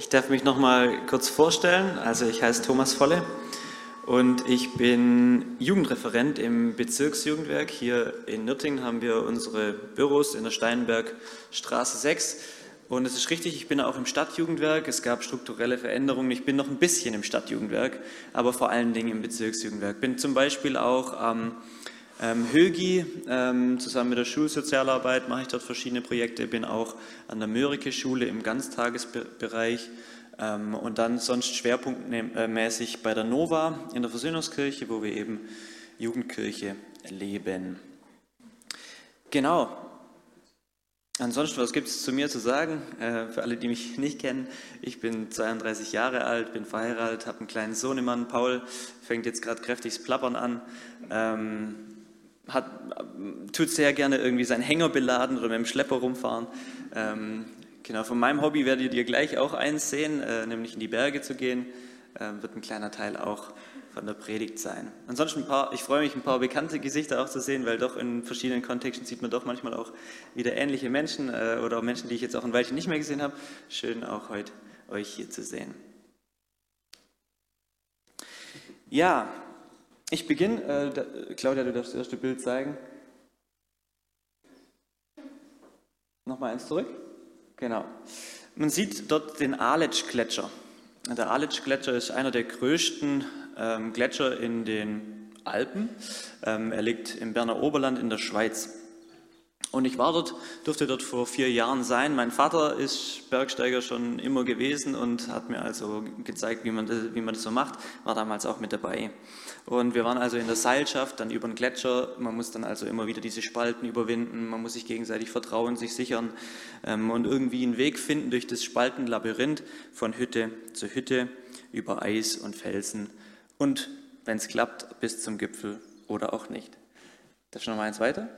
Ich darf mich noch mal kurz vorstellen. Also ich heiße Thomas Volle und ich bin Jugendreferent im Bezirksjugendwerk. Hier in Nürtingen haben wir unsere Büros in der Steinbergstraße 6. Und es ist richtig, ich bin auch im Stadtjugendwerk. Es gab strukturelle Veränderungen. Ich bin noch ein bisschen im Stadtjugendwerk, aber vor allen Dingen im Bezirksjugendwerk. Bin zum Beispiel auch am ähm, Högi, ähm, zusammen mit der Schulsozialarbeit mache ich dort verschiedene Projekte. Bin auch an der Mörike-Schule im Ganztagesbereich ähm, und dann sonst schwerpunktmäßig bei der Nova in der Versöhnungskirche, wo wir eben Jugendkirche leben. Genau. Ansonsten, was gibt es zu mir zu sagen? Äh, für alle, die mich nicht kennen, ich bin 32 Jahre alt, bin verheiratet, habe einen kleinen Sohnemann, Paul, fängt jetzt gerade kräftiges Plappern an. Ähm, hat, tut sehr gerne irgendwie seinen Hänger beladen oder mit dem Schlepper rumfahren. Ähm, Genau, von meinem Hobby werdet ihr gleich auch eins sehen, äh, nämlich in die Berge zu gehen. Äh, wird ein kleiner Teil auch von der Predigt sein. Ansonsten ein paar, ich freue mich, ein paar bekannte Gesichter auch zu sehen, weil doch in verschiedenen Kontexten sieht man doch manchmal auch wieder ähnliche Menschen äh, oder auch Menschen, die ich jetzt auch ein Weilchen nicht mehr gesehen habe. Schön auch heute euch hier zu sehen. Ja, ich beginne. Äh, Claudia, du darfst das erste Bild zeigen. Nochmal eins zurück. Genau. Man sieht dort den Aletsch-Gletscher. Der Aletsch-Gletscher ist einer der größten ähm, Gletscher in den Alpen. Ähm, er liegt im Berner Oberland in der Schweiz. Und ich war dort, durfte dort vor vier Jahren sein. Mein Vater ist Bergsteiger schon immer gewesen und hat mir also gezeigt, wie man das, wie man das so macht. War damals auch mit dabei. Und wir waren also in der Seilschaft, dann über den Gletscher. Man muss dann also immer wieder diese Spalten überwinden. Man muss sich gegenseitig vertrauen, sich sichern ähm, und irgendwie einen Weg finden durch das Spaltenlabyrinth von Hütte zu Hütte über Eis und Felsen. Und wenn es klappt, bis zum Gipfel oder auch nicht. Darf ich noch mal eins weiter?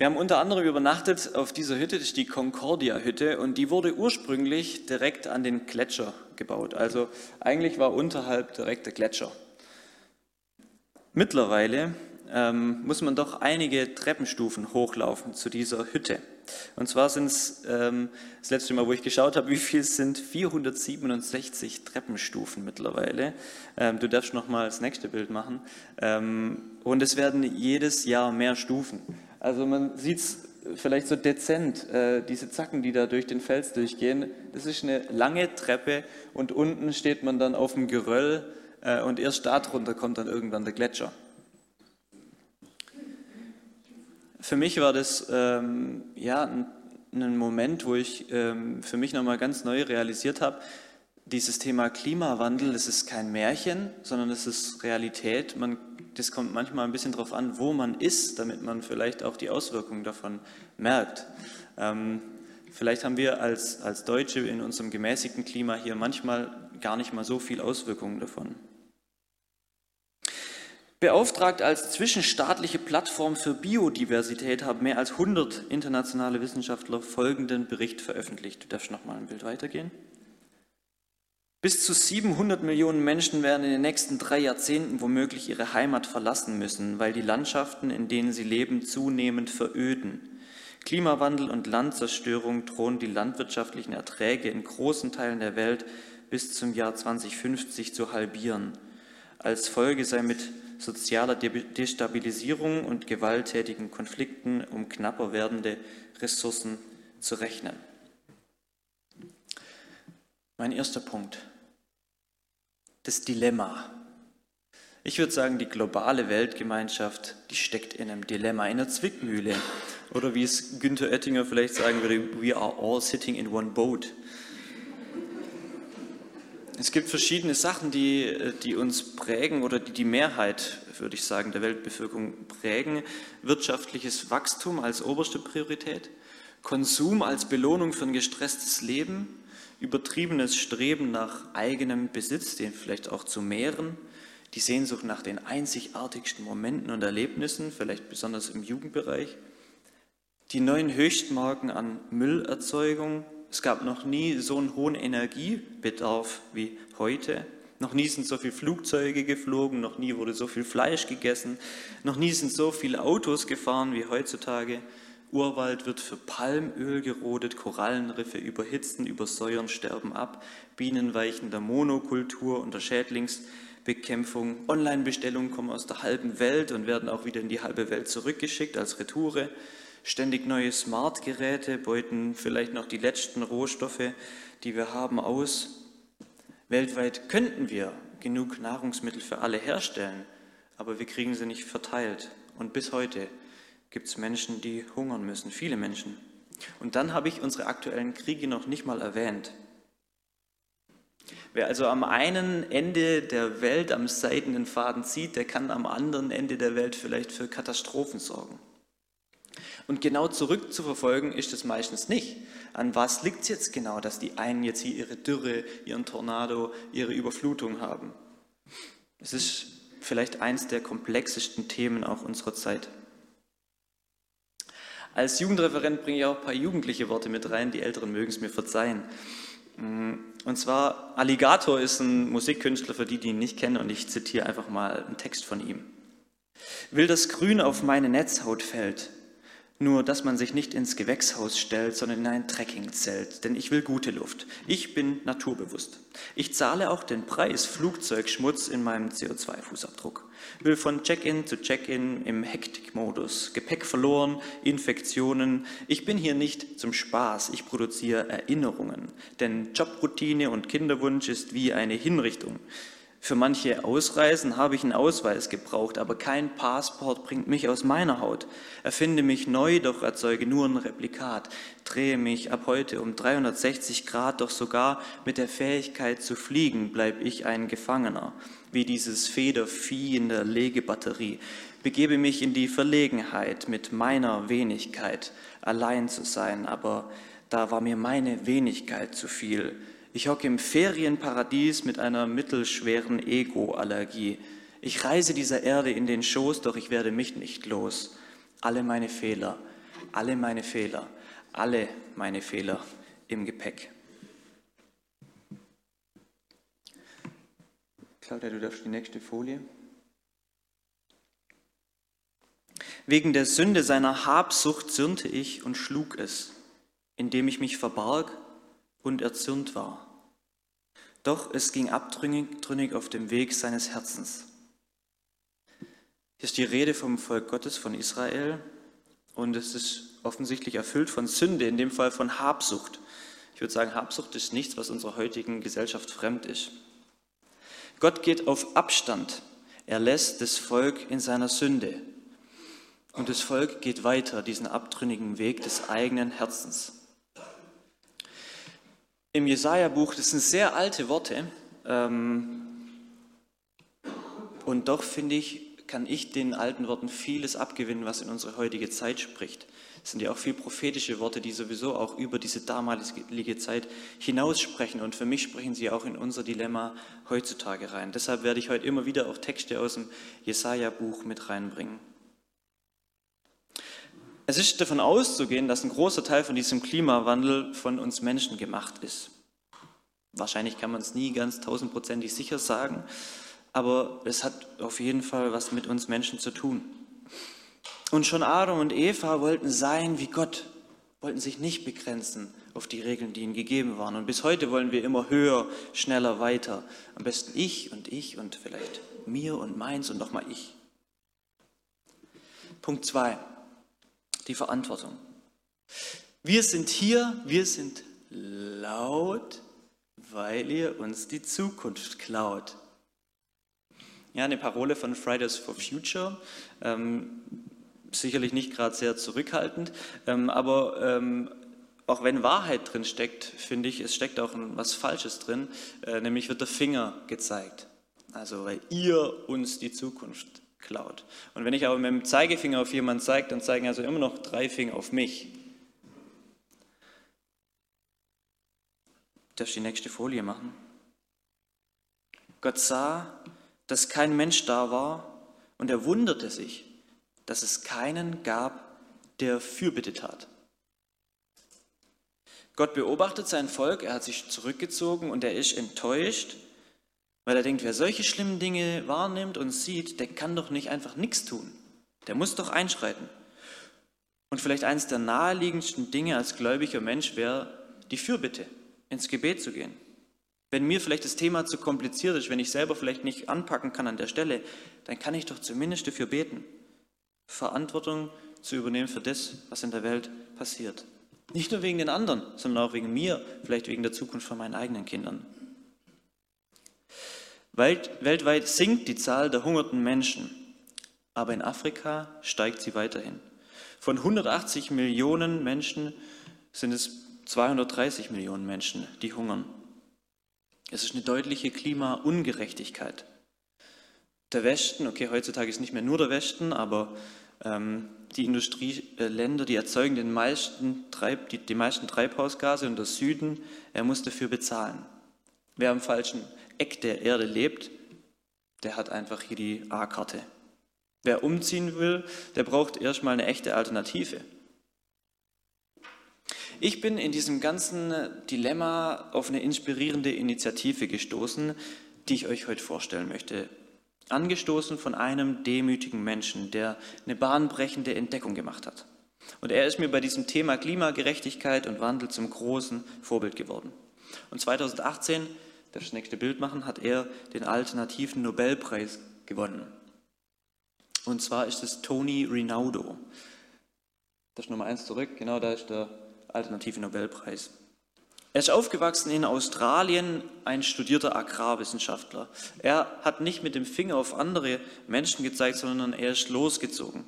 Wir haben unter anderem übernachtet auf dieser Hütte, das ist die Concordia-Hütte, und die wurde ursprünglich direkt an den Gletscher gebaut. Also eigentlich war unterhalb direkt der Gletscher. Mittlerweile ähm, muss man doch einige Treppenstufen hochlaufen zu dieser Hütte. Und zwar sind es, ähm, das letzte Mal, wo ich geschaut habe, wie viel sind 467 Treppenstufen mittlerweile. Ähm, du darfst noch mal das nächste Bild machen. Ähm, und es werden jedes Jahr mehr Stufen. Also man sieht es vielleicht so dezent, äh, diese Zacken, die da durch den Fels durchgehen. Das ist eine lange Treppe und unten steht man dann auf dem Geröll äh, und erst darunter kommt dann irgendwann der Gletscher. Für mich war das ähm, ja, ein, ein, Moment, wo ich ähm, für mich nochmal ganz neu realisiert habe, dieses Thema Klimawandel, das ist kein Märchen, sondern es ist Realität. Man, das kommt manchmal ein bisschen darauf an, wo man ist, damit man vielleicht auch die Auswirkungen davon merkt. Ähm, vielleicht haben wir als, als Deutsche in unserem gemäßigten Klima hier manchmal gar nicht mal so viel Auswirkungen davon. Beauftragt als zwischenstaatliche Plattform für Biodiversität haben mehr als 100 internationale Wissenschaftler folgenden Bericht veröffentlicht. Du darfst noch mal ein Bild weitergehen. Bis zu 700 Millionen Menschen werden in den nächsten drei Jahrzehnten womöglich ihre Heimat verlassen müssen, weil die Landschaften, in denen sie leben, zunehmend veröden. Klimawandel und Landzerstörung drohen die landwirtschaftlichen Erträge in großen Teilen der Welt bis zum Jahr 2050 zu halbieren. Als Folge sei mit sozialer Destabilisierung und gewalttätigen Konflikten um knapper werdende Ressourcen zu rechnen. Mein erster Punkt. Das Dilemma. Ich würde sagen, die globale Weltgemeinschaft, die steckt in einem Dilemma, in einer Zwickmühle. Oder wie es Günther Oettinger vielleicht sagen würde, we are all sitting in one boat. Es gibt verschiedene Sachen, die, die uns prägen oder die die Mehrheit, würde ich sagen, der Weltbevölkerung prägen. Wirtschaftliches Wachstum als oberste Priorität, Konsum als Belohnung für ein gestresstes Leben, übertriebenes Streben nach eigenem Besitz, den vielleicht auch zu mehren, die Sehnsucht nach den einzigartigsten Momenten und Erlebnissen, vielleicht besonders im Jugendbereich, die neuen Höchstmarken an Müllerzeugung, es gab noch nie so einen hohen Energiebedarf wie heute. Noch nie sind so viele Flugzeuge geflogen, noch nie wurde so viel Fleisch gegessen, noch nie sind so viele Autos gefahren wie heutzutage. Urwald wird für Palmöl gerodet, Korallenriffe überhitzen, übersäuern, sterben ab, Bienen weichen der Monokultur und der Schädlingsbekämpfung. Online-Bestellungen kommen aus der halben Welt und werden auch wieder in die halbe Welt zurückgeschickt als Retoure. Ständig neue Smart-Geräte beuten vielleicht noch die letzten Rohstoffe, die wir haben, aus. Weltweit könnten wir genug Nahrungsmittel für alle herstellen, aber wir kriegen sie nicht verteilt. Und bis heute gibt es Menschen, die hungern müssen, viele Menschen. Und dann habe ich unsere aktuellen Kriege noch nicht mal erwähnt. Wer also am einen Ende der Welt am seidenen Faden zieht, der kann am anderen Ende der Welt vielleicht für Katastrophen sorgen. Und genau zurückzuverfolgen ist es meistens nicht. An was liegt es jetzt genau, dass die einen jetzt hier ihre Dürre, ihren Tornado, ihre Überflutung haben? Es ist vielleicht eins der komplexesten Themen auch unserer Zeit. Als Jugendreferent bringe ich auch ein paar jugendliche Worte mit rein, die Älteren mögen es mir verzeihen. Und zwar, Alligator ist ein Musikkünstler, für die, die ihn nicht kennen, und ich zitiere einfach mal einen Text von ihm. Will das Grün auf meine Netzhaut fällt, nur, dass man sich nicht ins Gewächshaus stellt, sondern in ein Trekkingzelt, denn ich will gute Luft. Ich bin naturbewusst. Ich zahle auch den Preis Flugzeugschmutz in meinem CO2-Fußabdruck. Will von Check-in zu Check-in im Hektikmodus. Gepäck verloren, Infektionen. Ich bin hier nicht zum Spaß, ich produziere Erinnerungen. Denn Jobroutine und Kinderwunsch ist wie eine Hinrichtung. Für manche Ausreisen habe ich einen Ausweis gebraucht, aber kein Passport bringt mich aus meiner Haut. Erfinde mich neu, doch erzeuge nur ein Replikat. Drehe mich ab heute um 360 Grad, doch sogar mit der Fähigkeit zu fliegen bleib ich ein Gefangener, wie dieses Federvieh in der Legebatterie. Begebe mich in die Verlegenheit, mit meiner Wenigkeit allein zu sein, aber da war mir meine Wenigkeit zu viel. Ich hocke im Ferienparadies mit einer mittelschweren Ego-Allergie. Ich reise dieser Erde in den Schoß, doch ich werde mich nicht los. Alle meine Fehler, alle meine Fehler, alle meine Fehler im Gepäck. Claudia, du darfst die nächste Folie. Wegen der Sünde seiner Habsucht zürnte ich und schlug es, indem ich mich verbarg und erzürnt war. Doch es ging abtrünnig auf dem Weg seines Herzens. Hier ist die Rede vom Volk Gottes, von Israel, und es ist offensichtlich erfüllt von Sünde, in dem Fall von Habsucht. Ich würde sagen, Habsucht ist nichts, was unserer heutigen Gesellschaft fremd ist. Gott geht auf Abstand. Er lässt das Volk in seiner Sünde. Und das Volk geht weiter diesen abtrünnigen Weg des eigenen Herzens im Jesaja-Buch, das sind sehr alte Worte, ähm, und doch finde ich, kann ich den alten Worten vieles abgewinnen, was in unsere heutige Zeit spricht. Es sind ja auch viel prophetische Worte, die sowieso auch über diese damalige Zeit hinaus sprechen. Und für mich sprechen sie auch in unser Dilemma heutzutage rein. Deshalb werde ich heute immer wieder auch Texte aus dem Jesaja-Buch mit reinbringen. Es ist davon auszugehen, dass ein großer Teil von diesem Klimawandel von uns Menschen gemacht ist. Wahrscheinlich kann man es nie ganz tausendprozentig sicher sagen, aber es hat auf jeden Fall was mit uns Menschen zu tun. Und schon Adam und Eva wollten sein wie Gott, wollten sich nicht begrenzen auf die Regeln, die ihnen gegeben waren. Und bis heute wollen wir immer höher, schneller, weiter. Am besten ich und ich und vielleicht mir und meins und nochmal ich. Punkt zwei die Verantwortung. Wir sind hier, wir sind laut, weil ihr uns die Zukunft klaut. Ja, eine Parole von Fridays for Future, ähm, sicherlich nicht gerade sehr zurückhaltend, ähm, aber ähm, auch wenn Wahrheit drin steckt, finde ich, es steckt auch was Falsches drin, äh, nämlich wird der Finger gezeigt. Also, weil ihr uns die Zukunft klaut. Und wenn ich aber mit dem Zeigefinger auf jemanden zeige, dann zeigen also immer noch drei Finger auf mich. Darf ich die nächste Folie machen? Gott sah, dass kein Mensch da war und er wunderte sich, dass es keinen gab, der Fürbitte tat. Gott beobachtet sein Volk, er hat sich zurückgezogen und er ist enttäuscht, weil er denkt, wer solche schlimmen Dinge wahrnimmt und sieht, der kann doch nicht einfach nichts tun. Der muss doch einschreiten. Und vielleicht eines der naheliegendsten Dinge als gläubiger Mensch wäre die Fürbitte, ins Gebet zu gehen. Wenn mir vielleicht das Thema zu kompliziert ist, wenn ich selber vielleicht nicht anpacken kann an der Stelle, dann kann ich doch zumindest dafür beten, Verantwortung zu übernehmen für das, was in der Welt passiert. Nicht nur wegen den anderen, sondern auch wegen mir, vielleicht wegen der Zukunft von meinen eigenen Kindern. Weltweit sinkt die Zahl der hungernden Menschen, aber in Afrika steigt sie weiterhin. Von 180 Millionen Menschen sind es 230 Millionen Menschen, die hungern. Es ist eine deutliche Klimaungerechtigkeit. Der Westen, okay, heutzutage ist nicht mehr nur der Westen, aber ähm, die Industrieländer, die erzeugen den meisten Treib, die, die meisten Treibhausgase und der Süden, er muss dafür bezahlen. Wer am falschen Eck der Erde lebt, der hat einfach hier die A-Karte. Wer umziehen will, der braucht erstmal eine echte Alternative. Ich bin in diesem ganzen Dilemma auf eine inspirierende Initiative gestoßen, die ich euch heute vorstellen möchte. Angestoßen von einem demütigen Menschen, der eine bahnbrechende Entdeckung gemacht hat. Und er ist mir bei diesem Thema Klimagerechtigkeit und Wandel zum großen Vorbild geworden. Und 2018, das nächste Bild machen, hat er den alternativen Nobelpreis gewonnen. Und zwar ist es Tony Rinaldo. Das ist Nummer eins zurück, genau da ist der alternative Nobelpreis. Er ist aufgewachsen in Australien, ein studierter Agrarwissenschaftler. Er hat nicht mit dem Finger auf andere Menschen gezeigt, sondern er ist losgezogen.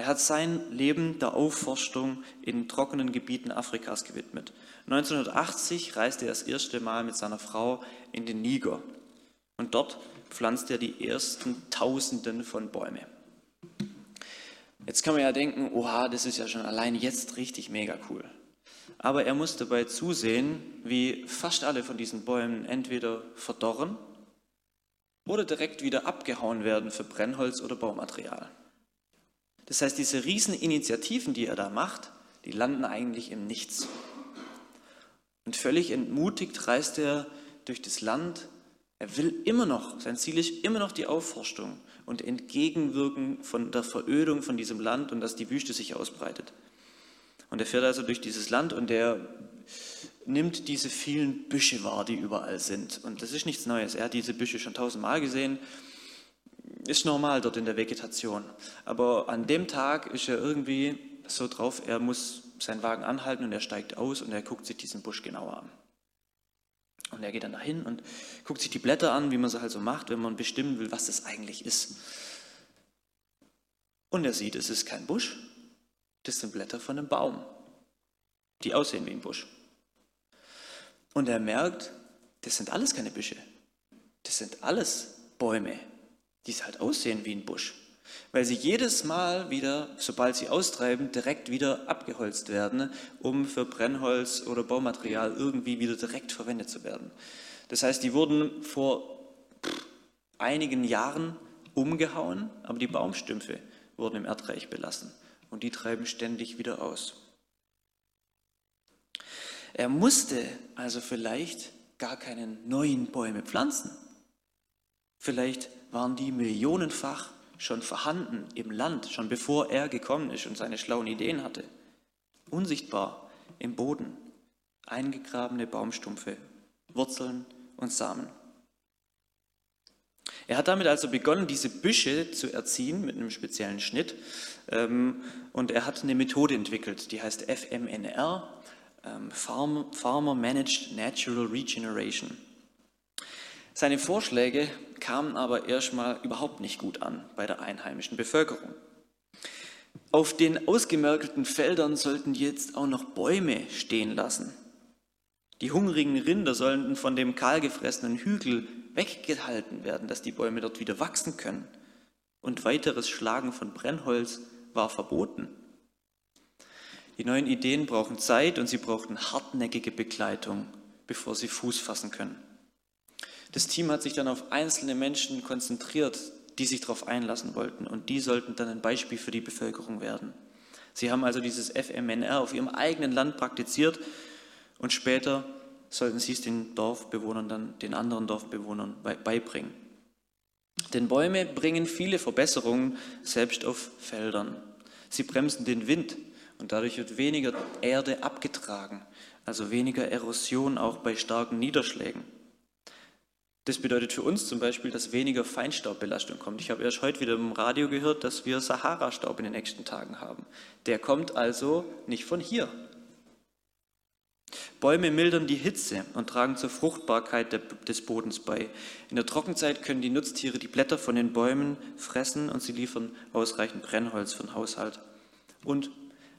Er hat sein Leben der Aufforstung in trockenen Gebieten Afrikas gewidmet. 1980 reiste er das erste Mal mit seiner Frau in den Niger und dort pflanzt er die ersten Tausenden von Bäumen. Jetzt kann man ja denken, oha, das ist ja schon allein jetzt richtig mega cool. Aber er muss dabei zusehen, wie fast alle von diesen Bäumen entweder verdorren oder direkt wieder abgehauen werden für Brennholz oder Baumaterial. Das heißt, diese Rieseninitiativen, die er da macht, die landen eigentlich im Nichts. Und völlig entmutigt reist er durch das Land. Er will immer noch, sein Ziel ist immer noch die Aufforstung und Entgegenwirken von der Verödung von diesem Land und dass die Wüste sich ausbreitet. Und er fährt also durch dieses Land und er nimmt diese vielen Büsche wahr, die überall sind. Und das ist nichts Neues. Er hat diese Büsche schon tausendmal gesehen. Ist normal dort in der Vegetation. Aber an dem Tag ist er irgendwie so drauf, er muss seinen Wagen anhalten und er steigt aus und er guckt sich diesen Busch genauer an. Und er geht dann dahin und guckt sich die Blätter an, wie man es halt so macht, wenn man bestimmen will, was das eigentlich ist. Und er sieht, es ist kein Busch, das sind Blätter von einem Baum, die aussehen wie ein Busch. Und er merkt, das sind alles keine Büsche. Das sind alles Bäume, die halt aussehen wie ein Busch. Weil sie jedes Mal wieder, sobald sie austreiben, direkt wieder abgeholzt werden, um für Brennholz oder Baumaterial irgendwie wieder direkt verwendet zu werden. Das heißt, die wurden vor einigen Jahren umgehauen, aber die Baumstümpfe wurden im Erdreich belassen und die treiben ständig wieder aus. Er musste also vielleicht gar keine neuen Bäume pflanzen. Vielleicht waren die millionenfach schon vorhanden im Land, schon bevor er gekommen ist und seine schlauen Ideen hatte. Unsichtbar im Boden, eingegrabene Baumstumpfe, Wurzeln und Samen. Er hat damit also begonnen, diese Büsche zu erziehen mit einem speziellen Schnitt. Ähm, und er hat eine Methode entwickelt, die heißt FMNR, ähm, Farmer Managed Natural Regeneration. Seine Vorschläge kamen aber erstmal überhaupt nicht gut an bei der einheimischen Bevölkerung. Auf den ausgemerkelten Feldern sollten jetzt auch noch Bäume stehen lassen. Die hungrigen Rinder sollten von dem kahlgefressenen Hügel weggehalten werden, dass die Bäume dort wieder wachsen können. Und weiteres Schlagen von Brennholz war verboten. Die neuen Ideen brauchen Zeit und sie brauchten hartnäckige Begleitung, bevor sie Fuß fassen können. Das Team hat sich dann auf einzelne Menschen konzentriert, die sich darauf einlassen wollten und die sollten dann ein Beispiel für die Bevölkerung werden. Sie haben also dieses FMNR auf ihrem eigenen Land praktiziert und später sollten sie es den Dorfbewohnern dann, den anderen Dorfbewohnern beibringen. Denn Bäume bringen viele Verbesserungen selbst auf Feldern. Sie bremsen den Wind und dadurch wird weniger Erde abgetragen, also weniger Erosion auch bei starken Niederschlägen. Das bedeutet für uns zum Beispiel, dass weniger Feinstaubbelastung kommt. Ich habe erst heute wieder im Radio gehört, dass wir Sahara-Staub in den nächsten Tagen haben. Der kommt also nicht von hier. Bäume mildern die Hitze und tragen zur Fruchtbarkeit des Bodens bei. In der Trockenzeit können die Nutztiere die Blätter von den Bäumen fressen und sie liefern ausreichend Brennholz für den Haushalt. Und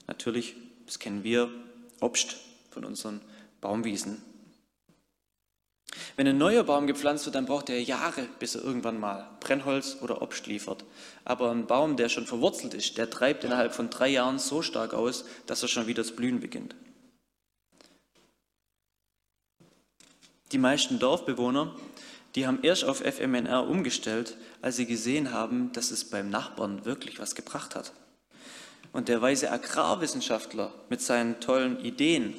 natürlich, das kennen wir, Obst von unseren Baumwiesen. Wenn ein neuer Baum gepflanzt wird, dann braucht er Jahre, bis er irgendwann mal Brennholz oder Obst liefert. Aber ein Baum, der schon verwurzelt ist, der treibt innerhalb von drei Jahren so stark aus, dass er schon wieder das Blühen beginnt. Die meisten Dorfbewohner, die haben erst auf FMNR umgestellt, als sie gesehen haben, dass es beim Nachbarn wirklich was gebracht hat. Und der weise Agrarwissenschaftler mit seinen tollen Ideen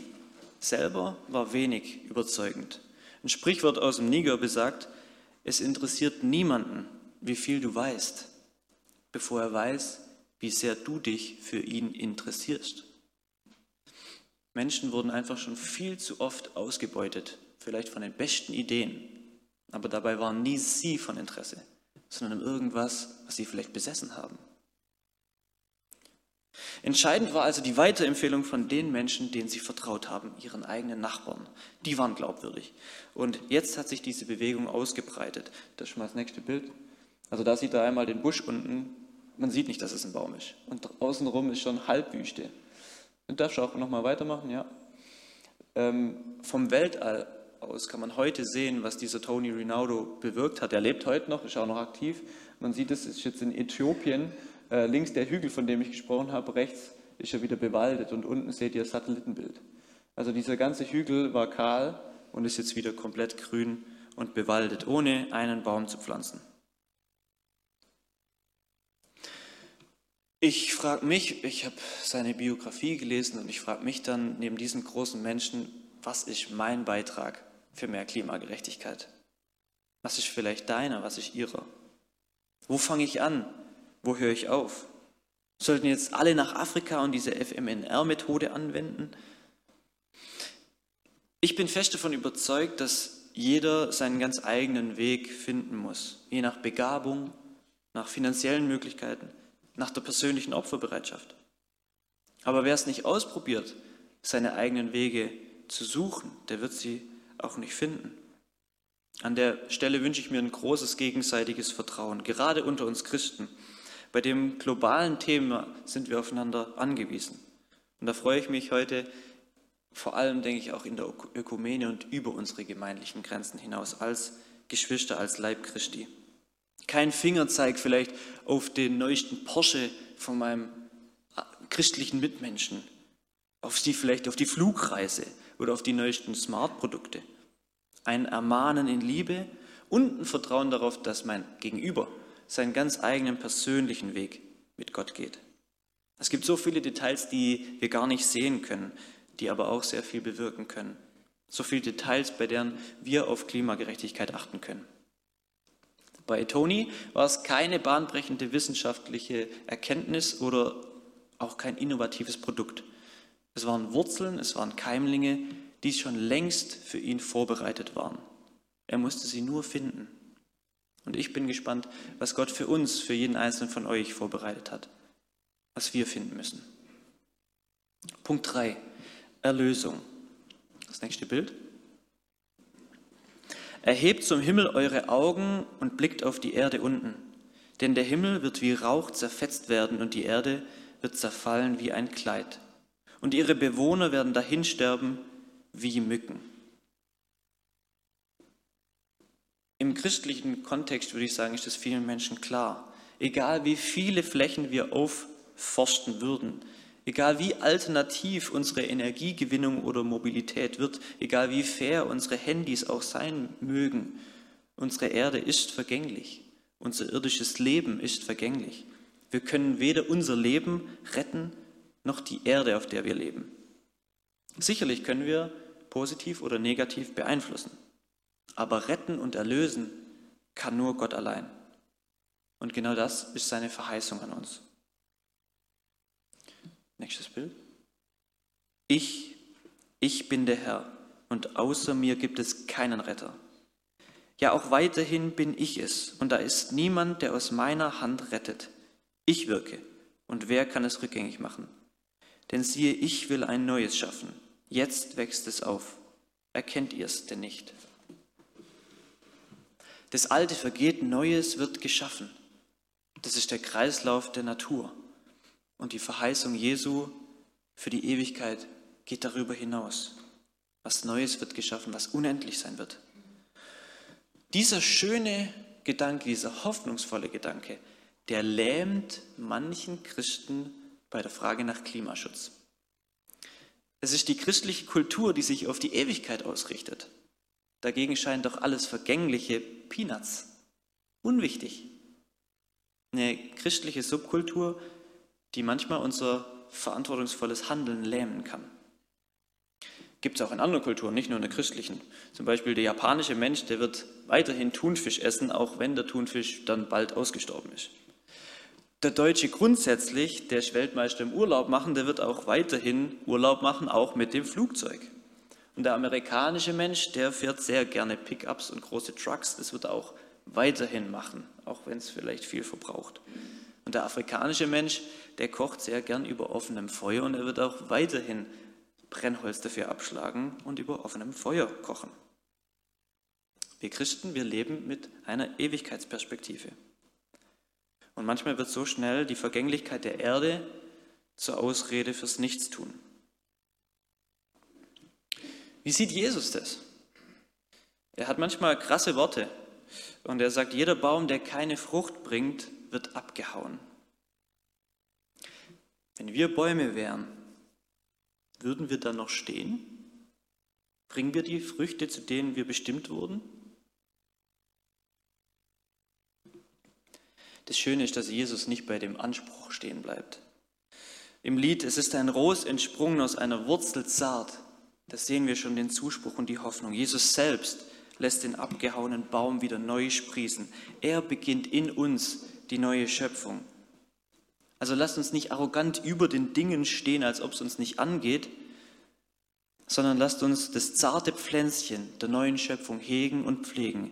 selber war wenig überzeugend. Ein Sprichwort aus dem Niger besagt, es interessiert niemanden, wie viel du weißt, bevor er weiß, wie sehr du dich für ihn interessierst. Menschen wurden einfach schon viel zu oft ausgebeutet, vielleicht von den besten Ideen, aber dabei waren nie sie von Interesse, sondern irgendwas, was sie vielleicht besessen haben. Entscheidend war also die Weiterempfehlung von den Menschen, denen sie vertraut haben, ihren eigenen Nachbarn. Die waren glaubwürdig. Und jetzt hat sich diese Bewegung ausgebreitet. Das ist schon mal das nächste Bild. Also da sieht er einmal den Busch unten. Man sieht nicht, dass es ein Baum ist. Und außenrum ist schon Halbwüste. Und darfst du auch nochmal weitermachen? Ja. Ähm, vom Weltall aus kann man heute sehen, was dieser Tony Rinaldo bewirkt hat. Er lebt heute noch, ist auch noch aktiv. Man sieht, es ist jetzt in Äthiopien äh, links der Hügel, von dem ich gesprochen habe, rechts ist er wieder bewaldet und unten seht ihr das Satellitenbild. Also dieser ganze Hügel war kahl und ist jetzt wieder komplett grün und bewaldet, ohne einen Baum zu pflanzen. Ich frage mich, ich habe seine Biografie gelesen und ich frage mich dann neben diesen großen Menschen, was ist mein Beitrag für mehr Klimagerechtigkeit? Was ist vielleicht deiner, was ist ihrer? Wo fange ich an? Wo höre ich auf? Sollten jetzt alle nach Afrika und diese FMNR-Methode anwenden? Ich bin fest davon überzeugt, dass jeder seinen ganz eigenen Weg finden muss, je nach Begabung, nach finanziellen Möglichkeiten, nach der persönlichen Opferbereitschaft. Aber wer es nicht ausprobiert, seine eigenen Wege zu suchen, der wird sie auch nicht finden. An der Stelle wünsche ich mir ein großes gegenseitiges Vertrauen, gerade unter uns Christen. Bei dem globalen Thema sind wir aufeinander angewiesen. Und da freue ich mich heute vor allem, denke ich, auch in der Ökumene und über unsere gemeindlichen Grenzen hinaus als Geschwister, als Leib Christi. Kein Fingerzeig vielleicht auf den neuesten Porsche von meinem äh, christlichen Mitmenschen, auf die vielleicht auf die Flugreise oder auf die neuesten Smart-Produkte. Ein Ermahnen in Liebe und ein Vertrauen darauf, dass mein Gegenüber seinen ganz eigenen persönlichen Weg mit Gott geht. Es gibt so viele Details, die wir gar nicht sehen können, die aber auch sehr viel bewirken können. So viele Details, bei denen wir auf Klimagerechtigkeit achten können. Bei Tony war es keine bahnbrechende wissenschaftliche Erkenntnis oder auch kein innovatives Produkt. Es waren Wurzeln, es waren Keimlinge, die schon längst für ihn vorbereitet waren. Er musste sie nur finden. Und ich bin gespannt, was Gott für uns, für jeden einzelnen von euch vorbereitet hat, was wir finden müssen. Punkt 3, Erlösung. Das nächste Bild. Erhebt zum Himmel eure Augen und blickt auf die Erde unten, denn der Himmel wird wie Rauch zerfetzt werden und die Erde wird zerfallen wie ein Kleid. Und ihre Bewohner werden dahinsterben wie Mücken. Im christlichen Kontext würde ich sagen, ist das vielen Menschen klar. Egal wie viele Flächen wir aufforsten würden, egal wie alternativ unsere Energiegewinnung oder Mobilität wird, egal wie fair unsere Handys auch sein mögen, unsere Erde ist vergänglich. Unser irdisches Leben ist vergänglich. Wir können weder unser Leben retten, noch die Erde, auf der wir leben. Sicherlich können wir positiv oder negativ beeinflussen. Aber retten und erlösen kann nur Gott allein. Und genau das ist seine Verheißung an uns. Nächstes Bild. Ich, ich bin der Herr und außer mir gibt es keinen Retter. Ja, auch weiterhin bin ich es und da ist niemand, der aus meiner Hand rettet. Ich wirke und wer kann es rückgängig machen? Denn siehe, ich will ein neues schaffen. Jetzt wächst es auf. Erkennt ihr es denn nicht? Das Alte vergeht, Neues wird geschaffen. Das ist der Kreislauf der Natur. Und die Verheißung Jesu für die Ewigkeit geht darüber hinaus. Was Neues wird geschaffen, was unendlich sein wird. Dieser schöne Gedanke, dieser hoffnungsvolle Gedanke, der lähmt manchen Christen bei der Frage nach Klimaschutz. Es ist die christliche Kultur, die sich auf die Ewigkeit ausrichtet. Dagegen scheint doch alles vergängliche Peanuts unwichtig. Eine christliche Subkultur, die manchmal unser verantwortungsvolles Handeln lähmen kann. Gibt es auch in anderen Kulturen, nicht nur in der christlichen. Zum Beispiel der japanische Mensch, der wird weiterhin Thunfisch essen, auch wenn der Thunfisch dann bald ausgestorben ist. Der Deutsche grundsätzlich, der ist Weltmeister im Urlaub machen, der wird auch weiterhin Urlaub machen, auch mit dem Flugzeug. Und der amerikanische Mensch, der fährt sehr gerne Pickups und große Trucks, das wird er auch weiterhin machen, auch wenn es vielleicht viel verbraucht. Und der afrikanische Mensch, der kocht sehr gern über offenem Feuer und er wird auch weiterhin Brennholz dafür abschlagen und über offenem Feuer kochen. Wir Christen, wir leben mit einer Ewigkeitsperspektive. Und manchmal wird so schnell die Vergänglichkeit der Erde zur Ausrede fürs Nichtstun. Wie sieht Jesus das? Er hat manchmal krasse Worte und er sagt, jeder Baum, der keine Frucht bringt, wird abgehauen. Wenn wir Bäume wären, würden wir dann noch stehen? Bringen wir die Früchte, zu denen wir bestimmt wurden? Das Schöne ist, dass Jesus nicht bei dem Anspruch stehen bleibt. Im Lied, es ist ein Ros entsprungen aus einer Wurzel zart. Da sehen wir schon den Zuspruch und die Hoffnung. Jesus selbst lässt den abgehauenen Baum wieder neu sprießen. Er beginnt in uns die neue Schöpfung. Also lasst uns nicht arrogant über den Dingen stehen, als ob es uns nicht angeht, sondern lasst uns das zarte Pflänzchen der neuen Schöpfung hegen und pflegen.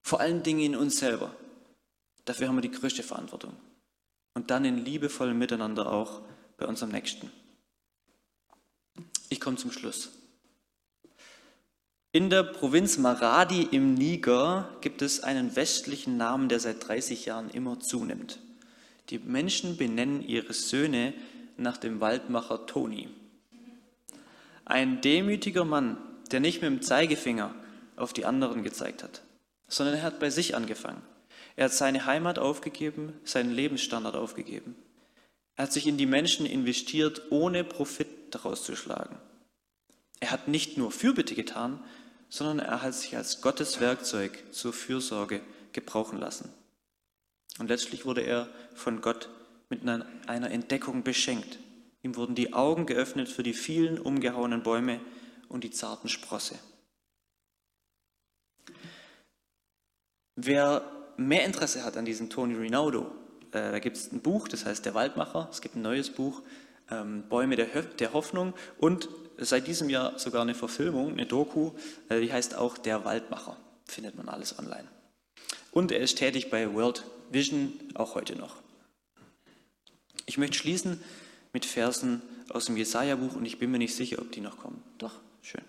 Vor allen Dingen in uns selber. Dafür haben wir die größte Verantwortung. Und dann in liebevollem Miteinander auch bei unserem Nächsten. Ich komme zum Schluss. In der Provinz Maradi im Niger gibt es einen westlichen Namen, der seit 30 Jahren immer zunimmt. Die Menschen benennen ihre Söhne nach dem Waldmacher Toni. Ein demütiger Mann, der nicht mit dem Zeigefinger auf die anderen gezeigt hat, sondern er hat bei sich angefangen. Er hat seine Heimat aufgegeben, seinen Lebensstandard aufgegeben. Er hat sich in die Menschen investiert, ohne Profit daraus zu schlagen. Er hat nicht nur Fürbitte getan, sondern er hat sich als Gottes Werkzeug zur Fürsorge gebrauchen lassen. Und letztlich wurde er von Gott mit einer Entdeckung beschenkt. Ihm wurden die Augen geöffnet für die vielen umgehauenen Bäume und die zarten Sprosse. Wer mehr Interesse hat an diesem Tony Rinaldo, äh, da gibt es ein Buch, das heißt Der Waldmacher. Es gibt ein neues Buch, ähm, Bäume der, der, Hoffnung. Und seit diesem Jahr sogar eine Verfilmung, eine Doku, äh, die heißt auch Der Waldmacher. Findet man alles online. Und er ist tätig bei World Vision, auch heute noch. Ich möchte schließen mit Versen aus dem Jesaja-Buch und ich bin mir nicht sicher, ob die noch kommen. Doch, schön.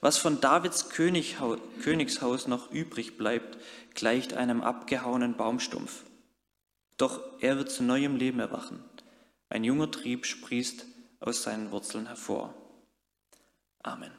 Was von Davids Königshaus noch übrig bleibt, gleicht einem abgehauenen Baumstumpf. Doch er wird zu neuem Leben erwachen. Ein junger Trieb sprießt aus seinen Wurzeln hervor. Amen.